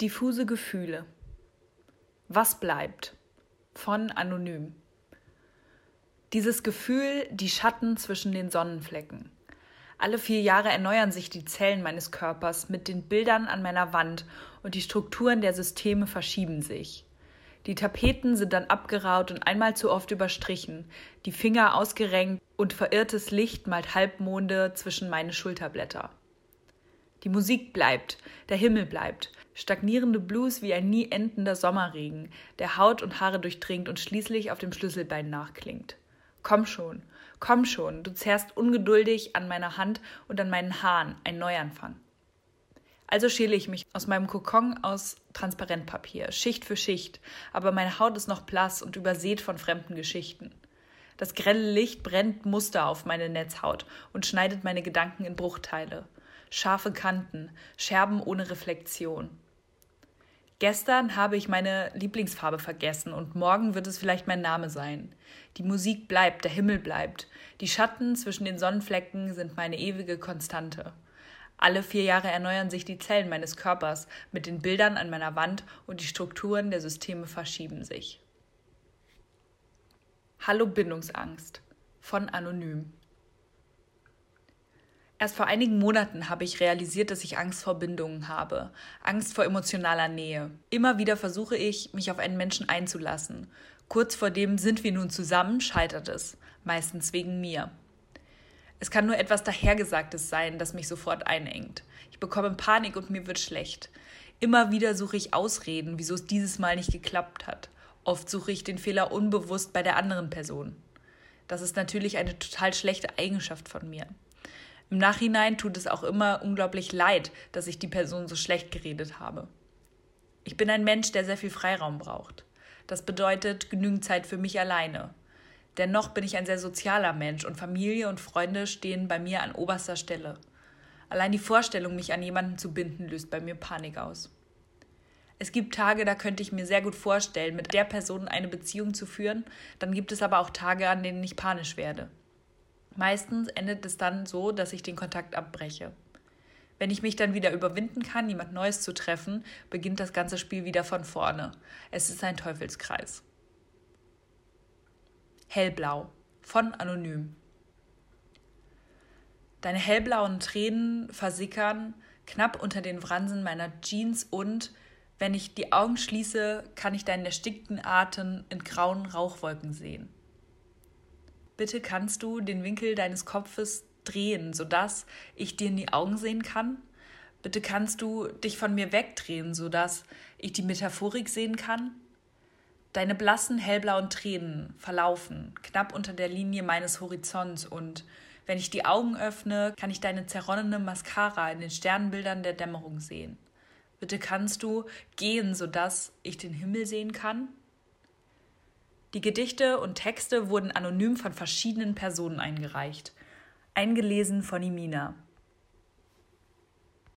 Diffuse Gefühle. Was bleibt? Von Anonym. Dieses Gefühl, die Schatten zwischen den Sonnenflecken. Alle vier Jahre erneuern sich die Zellen meines Körpers mit den Bildern an meiner Wand und die Strukturen der Systeme verschieben sich. Die Tapeten sind dann abgeraut und einmal zu oft überstrichen, die Finger ausgerenkt und verirrtes Licht malt Halbmonde zwischen meine Schulterblätter. Die Musik bleibt, der Himmel bleibt, stagnierende Blues wie ein nie endender Sommerregen, der Haut und Haare durchdringt und schließlich auf dem Schlüsselbein nachklingt. Komm schon, komm schon, du zerrst ungeduldig an meiner Hand und an meinen Haaren, ein Neuanfang. Also schäle ich mich aus meinem Kokon aus Transparentpapier, Schicht für Schicht, aber meine Haut ist noch blass und übersät von fremden Geschichten. Das grelle Licht brennt Muster auf meine Netzhaut und schneidet meine Gedanken in Bruchteile. Scharfe Kanten, Scherben ohne Reflexion. Gestern habe ich meine Lieblingsfarbe vergessen und morgen wird es vielleicht mein Name sein. Die Musik bleibt, der Himmel bleibt. Die Schatten zwischen den Sonnenflecken sind meine ewige Konstante. Alle vier Jahre erneuern sich die Zellen meines Körpers mit den Bildern an meiner Wand und die Strukturen der Systeme verschieben sich. Hallo Bindungsangst von Anonym. Erst vor einigen Monaten habe ich realisiert, dass ich Angst vor Bindungen habe, Angst vor emotionaler Nähe. Immer wieder versuche ich, mich auf einen Menschen einzulassen. Kurz vor dem sind wir nun zusammen, scheitert es, meistens wegen mir. Es kann nur etwas Dahergesagtes sein, das mich sofort einengt. Ich bekomme Panik und mir wird schlecht. Immer wieder suche ich Ausreden, wieso es dieses Mal nicht geklappt hat. Oft suche ich den Fehler unbewusst bei der anderen Person. Das ist natürlich eine total schlechte Eigenschaft von mir. Im Nachhinein tut es auch immer unglaublich leid, dass ich die Person so schlecht geredet habe. Ich bin ein Mensch, der sehr viel Freiraum braucht. Das bedeutet genügend Zeit für mich alleine. Dennoch bin ich ein sehr sozialer Mensch und Familie und Freunde stehen bei mir an oberster Stelle. Allein die Vorstellung, mich an jemanden zu binden, löst bei mir Panik aus. Es gibt Tage, da könnte ich mir sehr gut vorstellen, mit der Person eine Beziehung zu führen, dann gibt es aber auch Tage, an denen ich panisch werde. Meistens endet es dann so, dass ich den Kontakt abbreche. Wenn ich mich dann wieder überwinden kann, jemand Neues zu treffen, beginnt das ganze Spiel wieder von vorne. Es ist ein Teufelskreis. Hellblau von Anonym. Deine hellblauen Tränen versickern knapp unter den Wransen meiner Jeans und, wenn ich die Augen schließe, kann ich deinen erstickten Atem in grauen Rauchwolken sehen. Bitte kannst du den Winkel deines Kopfes drehen, sodass ich dir in die Augen sehen kann? Bitte kannst du dich von mir wegdrehen, sodass ich die Metaphorik sehen kann? Deine blassen, hellblauen Tränen verlaufen knapp unter der Linie meines Horizonts und wenn ich die Augen öffne, kann ich deine zerronnene Mascara in den Sternbildern der Dämmerung sehen. Bitte kannst du gehen, sodass ich den Himmel sehen kann? Die Gedichte und Texte wurden anonym von verschiedenen Personen eingereicht. Eingelesen von Imina.